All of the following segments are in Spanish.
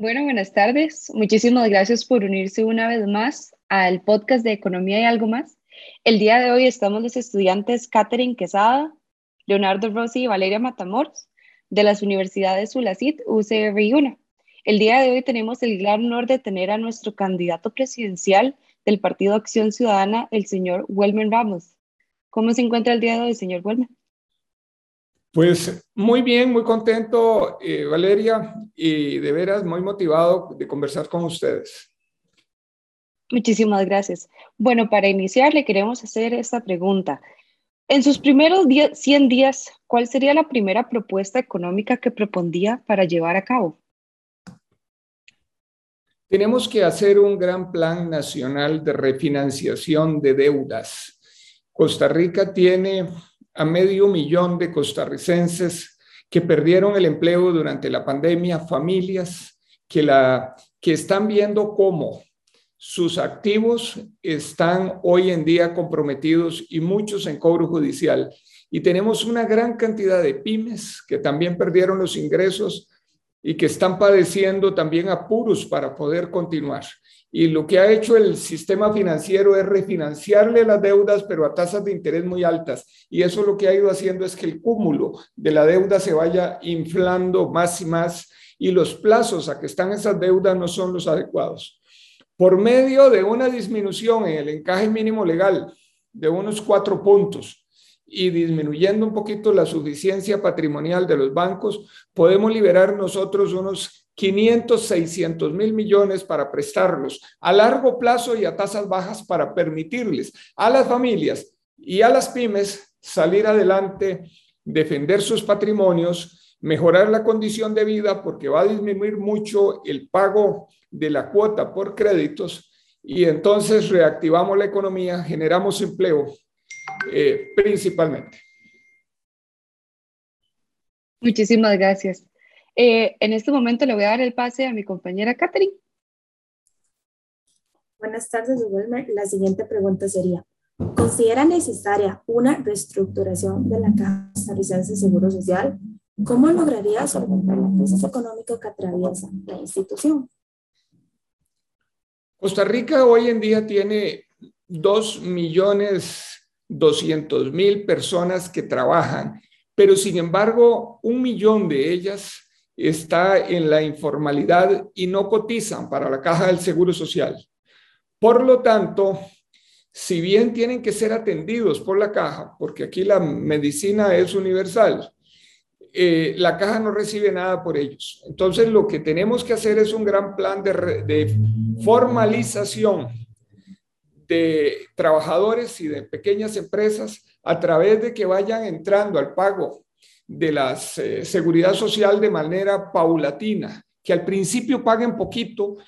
Bueno, buenas tardes. Muchísimas gracias por unirse una vez más al podcast de Economía y algo más. El día de hoy estamos los estudiantes Catherine Quesada, Leonardo Rossi y Valeria Matamoros de las universidades ULACIT, UCR y UNA. El día de hoy tenemos el gran honor de tener a nuestro candidato presidencial del Partido Acción Ciudadana, el señor Welmer Ramos. ¿Cómo se encuentra el día de hoy, señor Welmer? Pues muy bien, muy contento, eh, Valeria, y de veras muy motivado de conversar con ustedes. Muchísimas gracias. Bueno, para iniciar le queremos hacer esta pregunta. En sus primeros 100 días, ¿cuál sería la primera propuesta económica que propondría para llevar a cabo? Tenemos que hacer un gran plan nacional de refinanciación de deudas. Costa Rica tiene a medio millón de costarricenses que perdieron el empleo durante la pandemia, familias que, la, que están viendo cómo sus activos están hoy en día comprometidos y muchos en cobro judicial. Y tenemos una gran cantidad de pymes que también perdieron los ingresos y que están padeciendo también apuros para poder continuar. Y lo que ha hecho el sistema financiero es refinanciarle las deudas, pero a tasas de interés muy altas. Y eso lo que ha ido haciendo es que el cúmulo de la deuda se vaya inflando más y más y los plazos a que están esas deudas no son los adecuados. Por medio de una disminución en el encaje mínimo legal de unos cuatro puntos y disminuyendo un poquito la suficiencia patrimonial de los bancos, podemos liberar nosotros unos 500, 600 mil millones para prestarlos a largo plazo y a tasas bajas para permitirles a las familias y a las pymes salir adelante, defender sus patrimonios, mejorar la condición de vida porque va a disminuir mucho el pago de la cuota por créditos y entonces reactivamos la economía, generamos empleo eh, principalmente. Muchísimas gracias. Eh, en este momento le voy a dar el pase a mi compañera Catherine. Buenas tardes, Wilmer. La siguiente pregunta sería, ¿considera necesaria una reestructuración de la Caja Costarricense de Seguro Social? ¿Cómo lograría solventar la crisis económica que atraviesa la institución? Costa Rica hoy en día tiene 2 millones 200 mil personas que trabajan, pero sin embargo, un millón de ellas está en la informalidad y no cotizan para la caja del Seguro Social. Por lo tanto, si bien tienen que ser atendidos por la caja, porque aquí la medicina es universal, eh, la caja no recibe nada por ellos. Entonces, lo que tenemos que hacer es un gran plan de, de formalización de trabajadores y de pequeñas empresas a través de que vayan entrando al pago de la eh, seguridad social de manera paulatina, que al principio paguen poquito,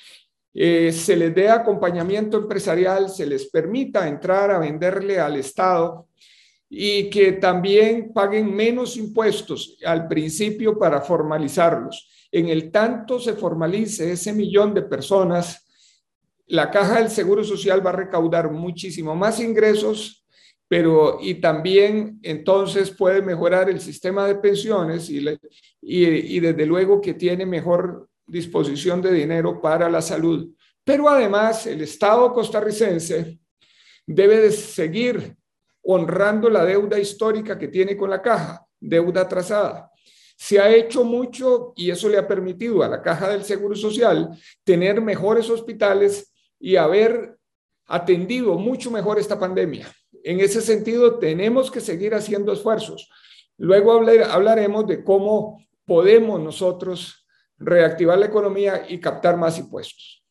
eh, se les dé acompañamiento empresarial, se les permita entrar a venderle al Estado y que también paguen menos impuestos al principio para formalizarlos. En el tanto se formalice ese millón de personas, la caja del Seguro Social va a recaudar muchísimo más ingresos pero y también entonces puede mejorar el sistema de pensiones y, desde luego que tiene mejor disposición de dinero para la salud. Pero además el Estado costarricense debe de seguir honrando la deuda histórica que tiene con la caja, deuda atrasada. Se ha hecho mucho y eso le ha permitido a la caja del Seguro Social tener mejores hospitales y haber atendido mucho mejor esta pandemia. En ese sentido, tenemos que seguir haciendo esfuerzos. Luego hablaremos de cómo podemos nosotros reactivar la economía y captar más impuestos.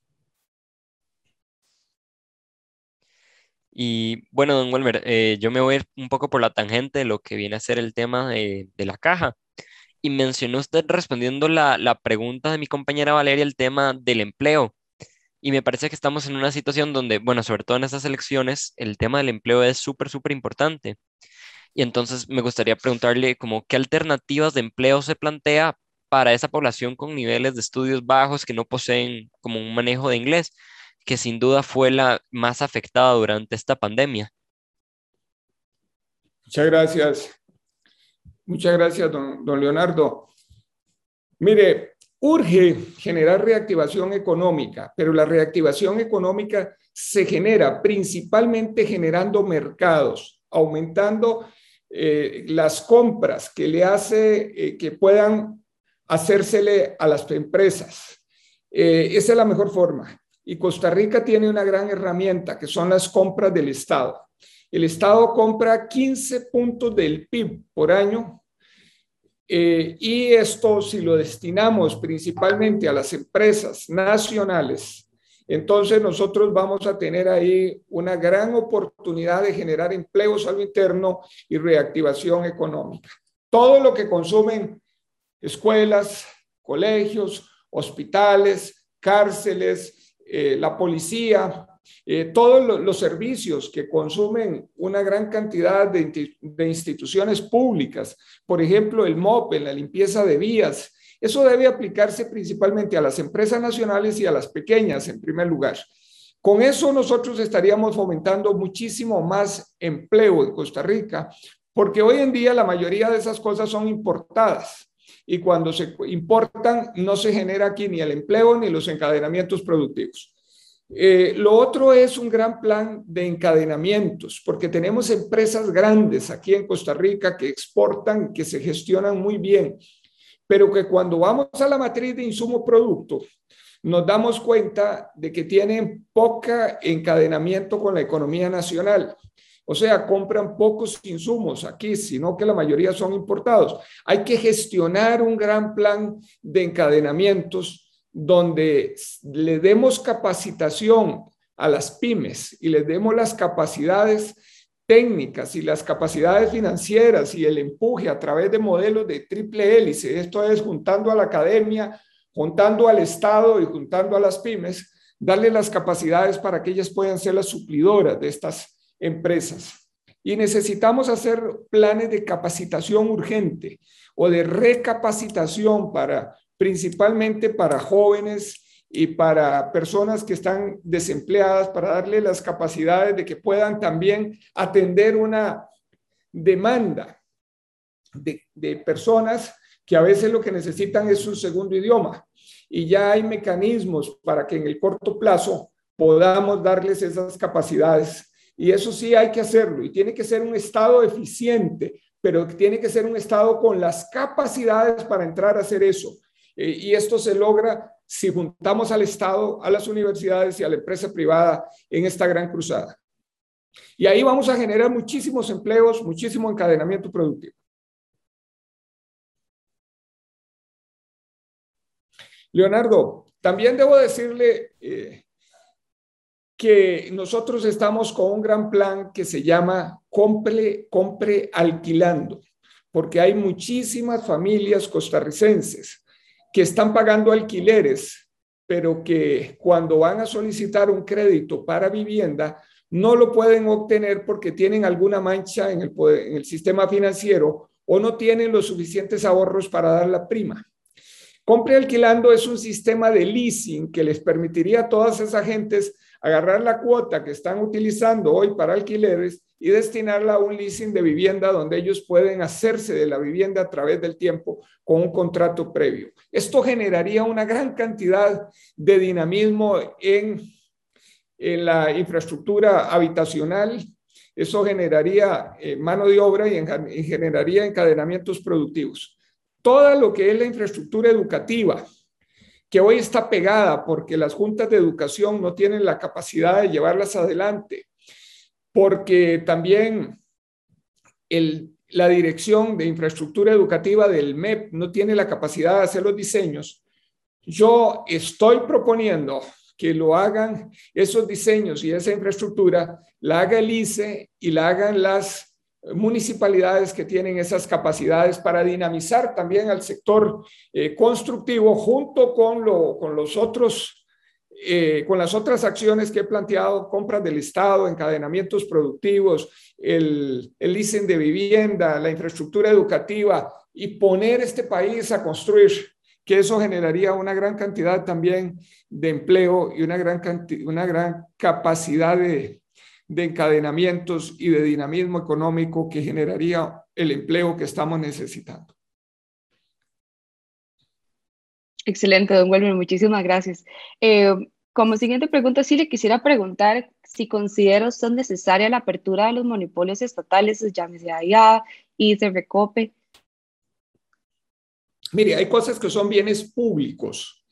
Y bueno, don Walmer, eh, yo me voy un poco por la tangente de lo que viene a ser el tema de, la caja. Y mencionó usted respondiendo la, la pregunta de mi compañera Valeria el tema del empleo. Y me parece que estamos en una situación donde, bueno, sobre todo en estas elecciones, el tema del empleo es súper, súper importante. Y entonces me gustaría preguntarle como qué alternativas de empleo se plantea para esa población con niveles de estudios bajos que no poseen como un manejo de inglés, que sin duda fue la más afectada durante esta pandemia. Muchas gracias. Muchas gracias, don, don Leonardo. Mire, urge generar reactivación económica, pero la reactivación económica se genera principalmente generando mercados, aumentando eh, las compras que le hace eh, que puedan hacérsele a las empresas. Eh, esa es la mejor forma. Y Costa Rica tiene una gran herramienta que son las compras del Estado. El Estado compra 15 puntos del PIB por año y esto si lo destinamos principalmente a las empresas nacionales entonces nosotros vamos a tener ahí una gran oportunidad de generar empleos a lo interno y reactivación económica. Todo lo que consumen escuelas, colegios, hospitales, cárceles, eh, la policía, eh, todos los servicios que consumen una gran cantidad de, instituciones públicas, por ejemplo, el MOP, la limpieza de vías, eso debe aplicarse principalmente a las empresas nacionales y a las pequeñas en primer lugar. Con eso nosotros estaríamos fomentando muchísimo más empleo en Costa Rica, porque hoy en día la mayoría de esas cosas son importadas y cuando se importan no se genera aquí ni el empleo ni los encadenamientos productivos. Eh, lo otro es un gran plan de encadenamientos, porque tenemos empresas grandes aquí en Costa Rica que exportan, que se gestionan muy bien pero que cuando vamos a la matriz de insumo producto, nos damos cuenta de que tienen poca encadenamiento con la economía nacional. O sea, compran pocos insumos aquí, sino que la mayoría son importados. Hay que gestionar un gran plan de encadenamientos donde le demos capacitación a las pymes y les demos las capacidades técnicas y las capacidades financieras y el empuje a través de modelos de triple hélice, esto es juntando a la academia, juntando al Estado y juntando a las pymes, darle las capacidades para que ellas puedan ser las suplidoras de estas empresas. Y necesitamos hacer planes de capacitación urgente o de recapacitación para principalmente para jóvenes y para personas que están desempleadas, para darle las capacidades de que puedan también atender una demanda de, de personas que a veces lo que necesitan es un segundo idioma. Y ya hay mecanismos para que en el corto plazo podamos darles esas capacidades. Y eso sí hay que hacerlo. Y tiene que ser un Estado eficiente, pero tiene que ser un Estado con las capacidades para entrar a hacer eso. Eh, y esto se logra si juntamos al Estado, a las universidades y a la empresa privada en esta gran cruzada. Y ahí vamos a generar muchísimos empleos, muchísimo encadenamiento productivo. Leonardo, también debo decirle eh, que nosotros estamos con un gran plan que se llama Compre, Compre Alquilando, porque hay muchísimas familias costarricenses que están pagando alquileres, pero que cuando van a solicitar un crédito para vivienda, no lo pueden obtener porque tienen alguna mancha en el, sistema financiero o no tienen los suficientes ahorros para dar la prima. Compre alquilando es un sistema de leasing que les permitiría a todas esas gentes agarrar la cuota que están utilizando hoy para alquileres y destinarla a un leasing de vivienda donde ellos pueden hacerse de la vivienda a través del tiempo con un contrato previo. Esto generaría una gran cantidad de dinamismo en, la infraestructura habitacional. Eso generaría eh, mano de obra y, y generaría encadenamientos productivos. Todo lo que es la infraestructura educativa, que hoy está pegada porque las juntas de educación no tienen la capacidad de llevarlas adelante, porque también la dirección de infraestructura educativa del MEP no tiene la capacidad de hacer los diseños. Yo estoy proponiendo que lo hagan esos diseños y esa infraestructura, la haga el ICE y la hagan las municipalidades que tienen esas capacidades para dinamizar también al sector eh, constructivo junto con, lo, con los otros eh, con las otras acciones que he planteado, compras del Estado, encadenamientos productivos, el, el leasing de vivienda, la infraestructura educativa y poner este país a construir, que eso generaría una gran cantidad también de empleo y una gran, una gran capacidad de, de encadenamientos y de dinamismo económico que generaría el empleo que estamos necesitando. Excelente, don Wilmer, muchísimas gracias. Eh, como siguiente pregunta, sí le quisiera preguntar si considera son necesaria la apertura de los monopolios estatales, llámese AIA, ICE, Recope. Mire, hay cosas que son bienes públicos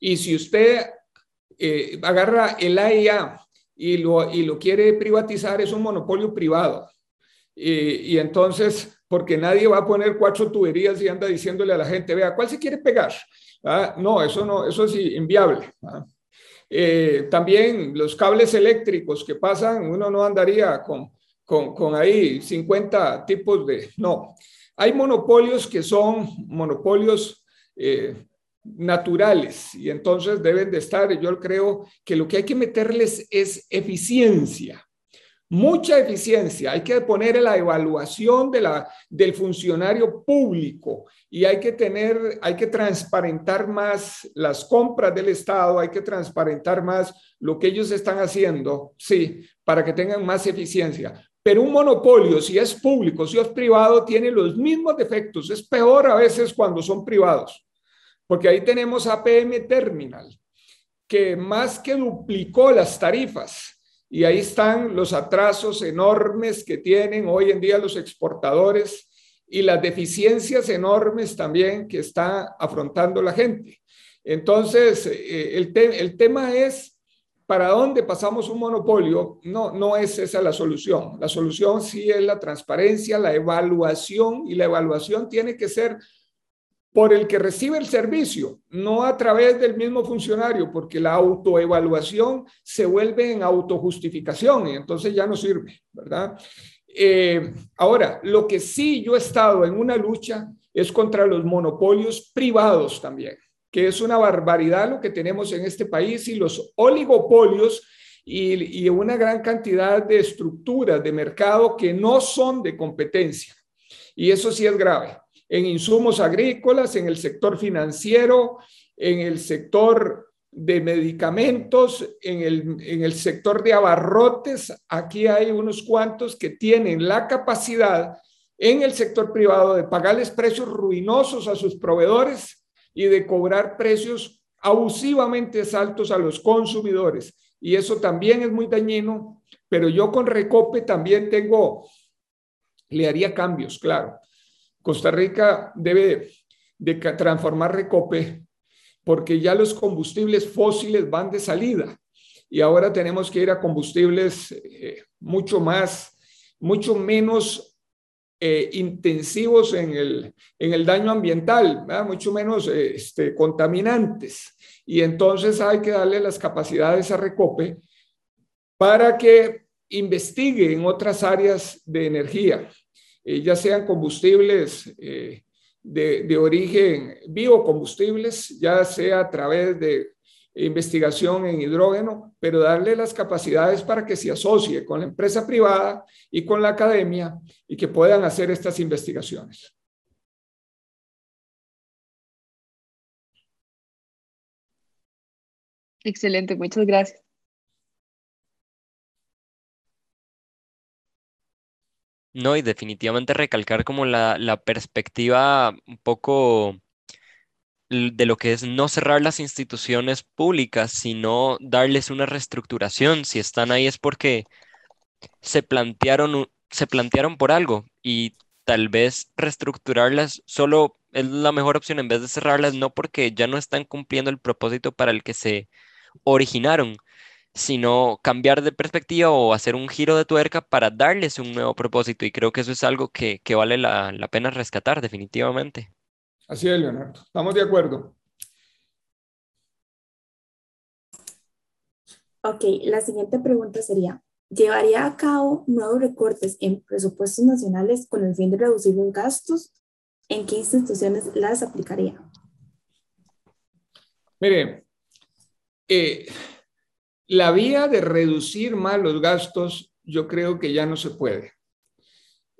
y si usted eh, agarra el AIA y lo, y lo quiere privatizar, es un monopolio privado. Y, entonces, porque nadie va a poner cuatro tuberías y anda diciéndole a la gente, vea, ¿cuál se quiere pegar? Ah, no, eso no, eso es inviable. ¿ah? Eh, también los cables eléctricos que pasan, uno no andaría con, con, con, ahí 50 tipos de... No, hay monopolios que son monopolios eh, naturales y entonces deben de estar, yo creo que lo que hay que meterles es eficiencia mucha eficiencia. Hay que poner la evaluación de la, del funcionario público y hay que tener, hay que transparentar más las compras del Estado, hay que transparentar más lo que ellos están haciendo, sí, para que tengan más eficiencia. Pero un monopolio, si es público, si es privado, tiene los mismos defectos. Es peor a veces cuando son privados, porque ahí tenemos APM Terminal, que más que duplicó las tarifas, y ahí están los atrasos enormes que tienen hoy en día los exportadores y las deficiencias enormes también que está afrontando la gente. Entonces, eh, el, el tema es, ¿para dónde pasamos un monopolio? No, no es esa la solución. La solución sí es la transparencia, la evaluación, y la evaluación tiene que ser por el que recibe el servicio, no a través del mismo funcionario, porque la autoevaluación se vuelve en autojustificación y entonces ya no sirve, ¿verdad? Eh, ahora, lo que sí yo he estado en una lucha es contra los monopolios privados también, que es una barbaridad lo que tenemos en este país y los oligopolios y, y una gran cantidad de estructuras de mercado que no son de competencia. Y eso sí es grave en insumos agrícolas, en el sector financiero, en el sector de medicamentos, en el, en el sector de abarrotes. Aquí hay unos cuantos que tienen la capacidad en el sector privado de pagarles precios ruinosos a sus proveedores y de cobrar precios abusivamente altos a los consumidores. Y eso también es muy dañino, pero yo con Recope también tengo, le haría cambios, claro. Costa Rica debe de transformar Recope porque ya los combustibles fósiles van de salida y ahora tenemos que ir a combustibles eh, mucho más, mucho menos eh, intensivos en el, en el daño ambiental, mucho menos este, contaminantes. Y entonces hay que darle las capacidades a Recope para que investigue en otras áreas de energía. Eh, ya sean combustibles eh, de, origen biocombustibles, ya sea a través de investigación en hidrógeno, pero darle las capacidades para que se asocie con la empresa privada y con la academia y que puedan hacer estas investigaciones. Excelente, muchas gracias. No, y definitivamente recalcar como la, la perspectiva un poco de lo que es no cerrar las instituciones públicas, sino darles una reestructuración. Si están ahí es porque se plantearon, se plantearon por algo y tal vez reestructurarlas solo es la mejor opción en vez de cerrarlas, no porque ya no están cumpliendo el propósito para el que se originaron, sino cambiar de perspectiva o hacer un giro de tuerca para darles un nuevo propósito. Y creo que eso es algo que, vale la, pena rescatar definitivamente. Así es, Leonardo. Estamos de acuerdo. Ok, la siguiente pregunta sería, ¿llevaría a cabo nuevos recortes en presupuestos nacionales con el fin de reducir los gastos? ¿En qué instituciones las aplicaría? Mire, eh, la vía de reducir más los gastos, yo creo que ya no se puede.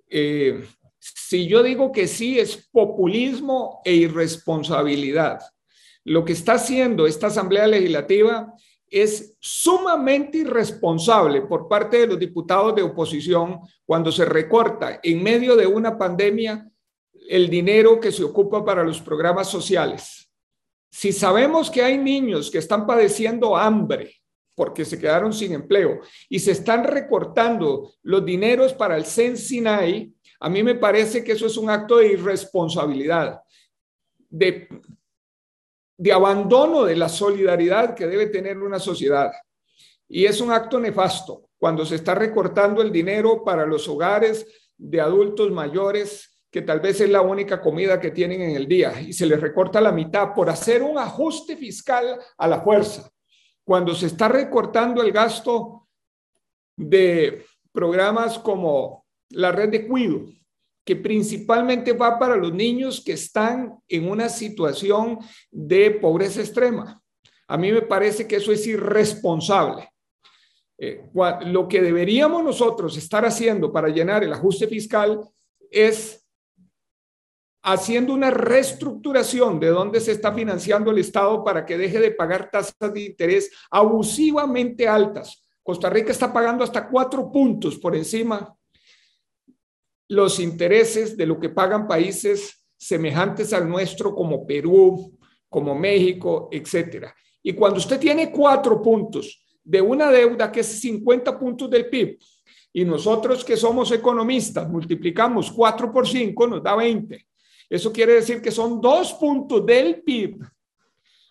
Eh, si yo digo que sí, es populismo e irresponsabilidad. Lo que está haciendo esta Asamblea Legislativa es sumamente irresponsable por parte de los diputados de oposición cuando se recorta en medio de una pandemia el dinero que se ocupa para los programas sociales Si sabemos que hay niños que están padeciendo hambre porque se quedaron sin empleo y se están recortando los dineros para el Sensinay, a mí me parece que eso es un acto de irresponsabilidad, de, de abandono de la solidaridad que debe tener una sociedad. Y es un acto nefasto cuando se está recortando el dinero para los hogares de adultos mayores que tal vez es la única comida que tienen en el día y se les recorta la mitad por hacer un ajuste fiscal a la fuerza. Cuando se está recortando el gasto de programas como la red de cuido, que principalmente va para los niños que están en una situación de pobreza extrema. A mí me parece que eso es irresponsable. Eh, lo que deberíamos nosotros estar haciendo para llenar el ajuste fiscal es haciendo una reestructuración de dónde se está financiando el Estado para que deje de pagar tasas de interés abusivamente altas. Costa Rica está pagando hasta cuatro puntos por encima los intereses de lo que pagan países semejantes al nuestro como Perú, como México, etcétera. Y cuando usted tiene cuatro puntos de una deuda que es 50 puntos del PIB y nosotros que somos economistas multiplicamos 4 por 5 nos da 20. Eso quiere decir que son dos puntos del PIB.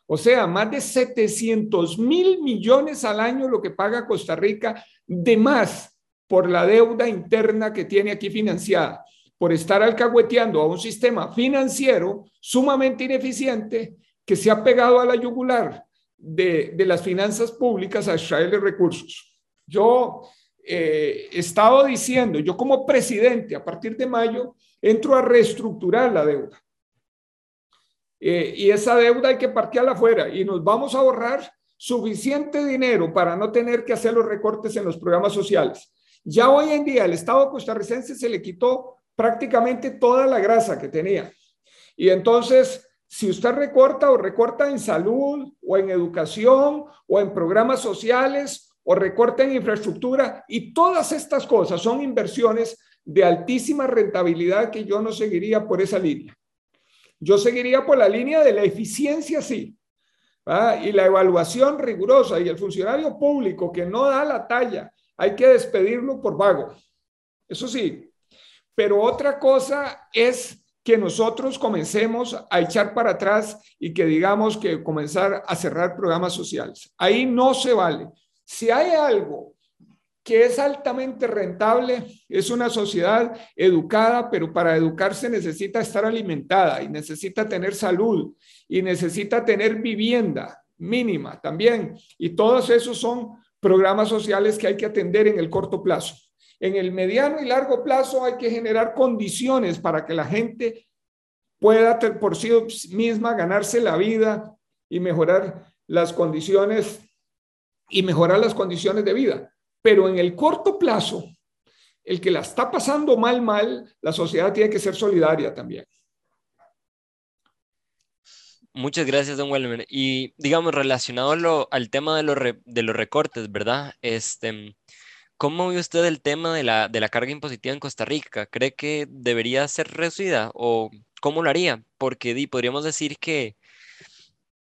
O sea, más de 700 mil millones al año lo que paga Costa Rica de más por la deuda interna que tiene aquí financiada, por estar alcahueteando a un sistema financiero sumamente ineficiente que se ha pegado a la yugular de, las finanzas públicas a extraerle recursos. Yo eh, he estado diciendo, yo como presidente, a partir de mayo, entro a reestructurar la deuda. Eh, y esa deuda hay que parquearla afuera y nos vamos a ahorrar suficiente dinero para no tener que hacer los recortes en los programas sociales. Ya hoy en día el Estado costarricense se le quitó prácticamente toda la grasa que tenía. Y entonces si usted recorta o recorta en salud o en educación o en programas sociales o recorta en infraestructura y todas estas cosas son inversiones de altísima rentabilidad que yo no seguiría por esa línea. Yo seguiría por la línea de la eficiencia, sí, y la evaluación rigurosa y el funcionario público que no da la talla, hay que despedirlo por vago. Eso sí. Pero otra cosa es que nosotros comencemos a echar para atrás y que digamos que comenzar a cerrar programas sociales. Ahí no se vale. Si hay algo que es altamente rentable, es una sociedad educada, pero para educarse necesita estar alimentada y necesita tener salud y necesita tener vivienda mínima también. Y todos esos son programas sociales que hay que atender en el corto plazo. En el mediano y largo plazo hay que generar condiciones para que la gente pueda por sí misma ganarse la vida y mejorar las condiciones y mejorar las condiciones de vida. Pero en el corto plazo, el que la está pasando mal, mal, la sociedad tiene que ser solidaria también. Muchas gracias, don Welmer. Y digamos, relacionado al tema de los, de los recortes, ¿verdad? Este, ¿Cómo ve usted el tema de la, de la carga impositiva en Costa Rica? ¿Cree que debería ser reducida o cómo lo haría? Porque di, podríamos decir que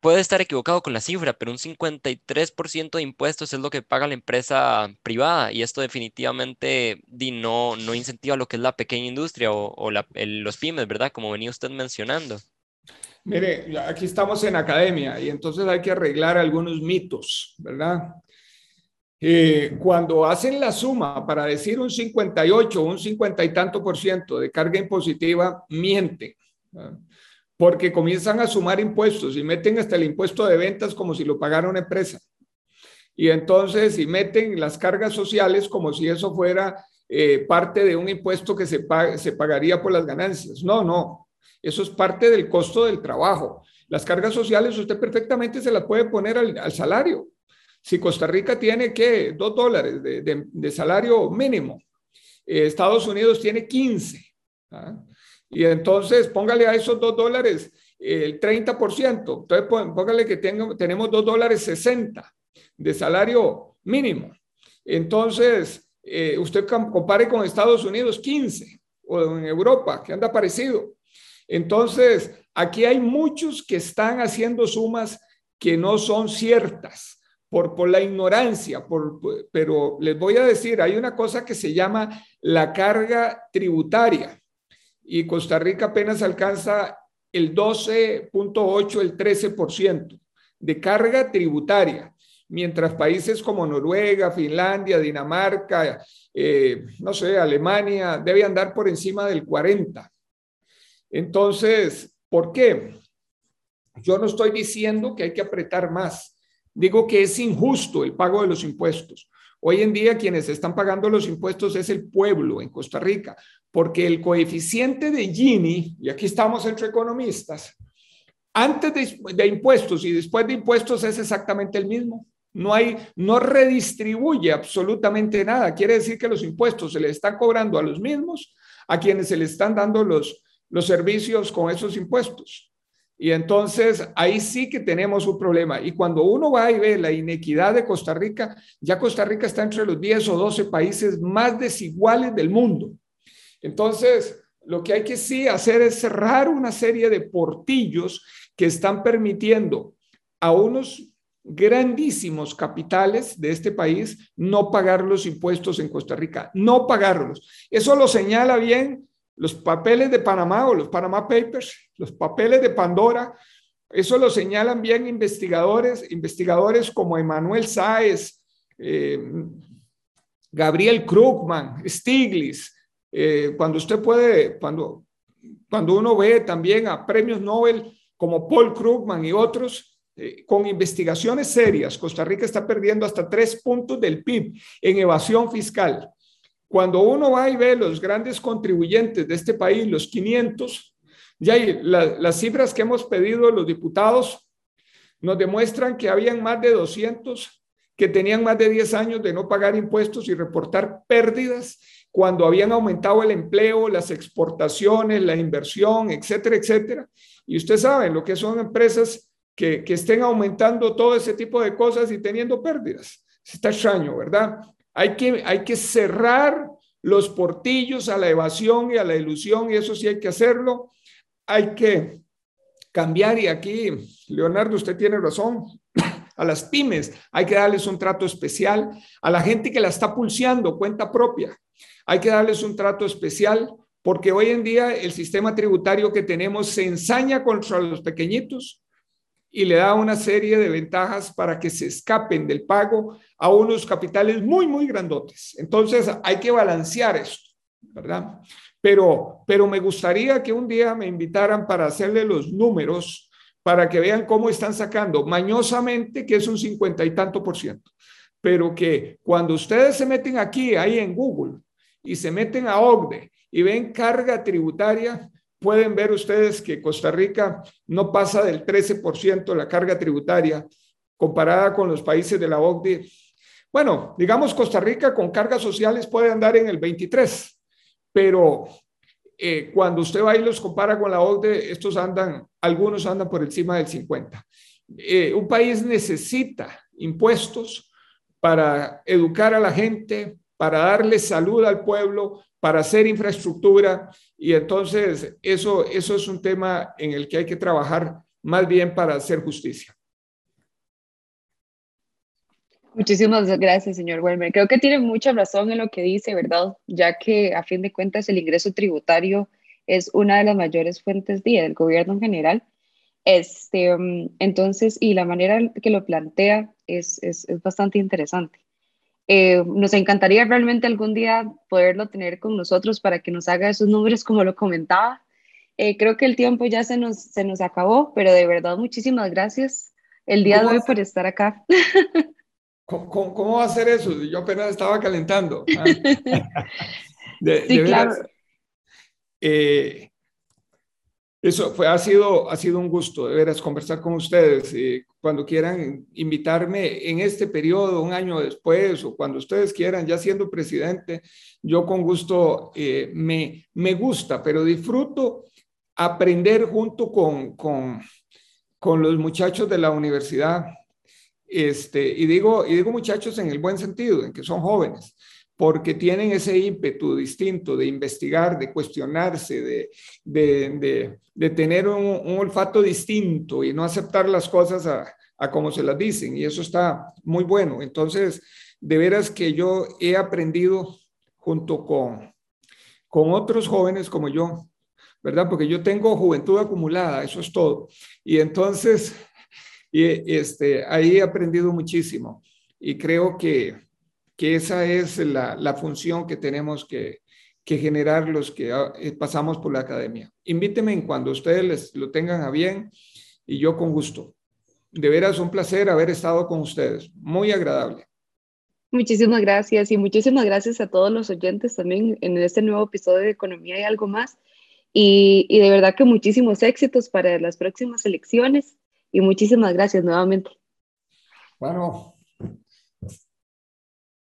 puede estar equivocado con la cifra, pero un 53% de impuestos es lo que paga la empresa privada y esto definitivamente no, no incentiva lo que es la pequeña industria o, los pymes, ¿verdad? Como venía usted mencionando. Mire, aquí estamos en academia y entonces hay que arreglar algunos mitos, ¿verdad? Eh, cuando hacen la suma para decir un 58, un 50 y tanto por ciento de carga impositiva, mienten, porque comienzan a sumar impuestos y meten hasta el impuesto de ventas como si lo pagara una empresa. Y entonces, y meten las cargas sociales como si eso fuera eh, parte de un impuesto que se, se pagaría por las ganancias. No, no, eso es parte del costo del trabajo. Las cargas sociales usted perfectamente se las puede poner al salario. Si Costa Rica tiene que dos dólares de, salario mínimo, eh, Estados Unidos tiene 15. ¿ah? Y entonces póngale a esos dos dólares el 30%. Entonces póngale que tenemos dos dólares 60 de salario mínimo. Entonces, eh, usted compare con Estados Unidos 15 o en Europa, que anda parecido. Entonces, aquí hay muchos que están haciendo sumas que no son ciertas por, por la ignorancia, por, pero les voy a decir, hay una cosa que se llama la carga tributaria y Costa Rica apenas alcanza el 12.8, el 13% de carga tributaria, mientras países como Noruega, Finlandia, Dinamarca, eh, no sé, Alemania, debe andar por encima del 40. Entonces, ¿por qué? Yo no estoy diciendo que hay que apretar más. Digo que es injusto el pago de los impuestos. Hoy en día quienes están pagando los impuestos es el pueblo en Costa Rica, porque el coeficiente de Gini, y aquí estamos entre economistas, antes de, impuestos y después de impuestos es exactamente el mismo. No hay, no redistribuye absolutamente nada. Quiere decir que los impuestos se le están cobrando a los mismos, a quienes se le están dando los, los servicios con esos impuestos. Y entonces ahí sí que tenemos un problema. Y cuando uno va y ve la inequidad de Costa Rica, ya Costa Rica está entre los 10 o 12 países más desiguales del mundo. Entonces, lo que hay que sí hacer es cerrar una serie de portillos que están permitiendo a unos grandísimos capitales de este país no pagar los impuestos en Costa Rica, no pagarlos. Eso lo señala bien los papeles de Panamá o los Panama Papers, los papeles de Pandora. Eso lo señalan bien investigadores, investigadores como Emanuel Sáez, eh, Gabriel Krugman, Stiglitz. Eh, cuando usted puede, cuando, cuando uno ve también a premios Nobel como Paul Krugman y otros, eh, con investigaciones serias, Costa Rica está perdiendo hasta tres puntos del PIB en evasión fiscal. Cuando uno va y ve los grandes contribuyentes de este país, los 500, ya las cifras que hemos pedido los diputados nos demuestran que habían más de 200 que tenían más de 10 años de no pagar impuestos y reportar pérdidas cuando habían aumentado el empleo, las exportaciones, la inversión, etcétera, etcétera. Y usted sabe lo que son empresas que, estén aumentando todo ese tipo de cosas y teniendo pérdidas. Está extraño, ¿verdad? Hay que, hay que cerrar los portillos a la evasión y a la ilusión, y eso sí hay que hacerlo. Hay que cambiar, y aquí, Leonardo, usted tiene razón, a las pymes hay que darles un trato especial, a la gente que la está pulseando, cuenta propia, hay que darles un trato especial, porque hoy en día el sistema tributario que tenemos se ensaña contra los pequeñitos y le da una serie de ventajas para que se escapen del pago a unos capitales muy, muy grandotes. Entonces hay que balancear esto, ¿verdad? Pero, pero me gustaría que un día me invitaran para hacerle los números para que vean cómo están sacando mañosamente que es un cincuenta y tanto por ciento, pero que cuando ustedes se meten aquí, ahí en Google, y se meten a OCDE y ven carga tributaria, pueden ver ustedes que Costa Rica no pasa del 13% la carga tributaria comparada con los países de la OCDE. Bueno, digamos Costa Rica con cargas sociales puede andar en el 23, pero eh, cuando usted va y los compara con la OCDE, estos andan, algunos andan por encima del 50. Eh, un país necesita impuestos para educar a la gente, para darle salud al pueblo, para hacer infraestructura y entonces eso, eso es un tema en el que hay que trabajar más bien para hacer justicia. Muchísimas gracias, señor Welmer. Creo que tiene mucha razón en lo que dice, ¿verdad? Ya que a fin de cuentas el ingreso tributario es una de las mayores fuentes del gobierno en general. Este, mm, entonces, y la manera que lo plantea es, es, es bastante interesante. Eh, nos encantaría realmente algún día poderlo tener con nosotros para que nos haga esos números como lo comentaba. Eh, creo que el tiempo ya se nos, se nos acabó, pero de verdad muchísimas gracias el día de hoy por estar acá. ¿Cómo, va a ser eso? Yo apenas estaba calentando. Ah. sí, claro. Eh, eso fue, ha, sido, ha sido un gusto, de veras, conversar con ustedes. Eh, cuando quieran invitarme en este periodo, un año después, o cuando ustedes quieran, ya siendo presidente, yo con gusto eh, me, me gusta, pero disfruto aprender junto con, con, con los muchachos de la universidad. Este, y, digo, y digo muchachos en el buen sentido, en que son jóvenes, porque tienen ese ímpetu distinto de investigar, de cuestionarse, de, de, de, tener un, un, olfato distinto y no aceptar las cosas a, a como se las dicen. Y eso está muy bueno. Entonces, de veras que yo he aprendido junto con, con otros jóvenes como yo, ¿verdad? Porque yo tengo juventud acumulada, eso es todo. Y entonces, y, este, ahí he aprendido muchísimo y creo que, que esa es la, la función que tenemos que, que, generar los que ah, eh, pasamos por la academia. Invíteme cuando ustedes lo tengan a bien y yo con gusto. De veras, un placer haber estado con ustedes. Muy agradable. Muchísimas gracias y muchísimas gracias a todos los oyentes también en este nuevo episodio de Economía y algo más. Y, y de verdad que muchísimos éxitos para las próximas elecciones y muchísimas gracias nuevamente. Bueno,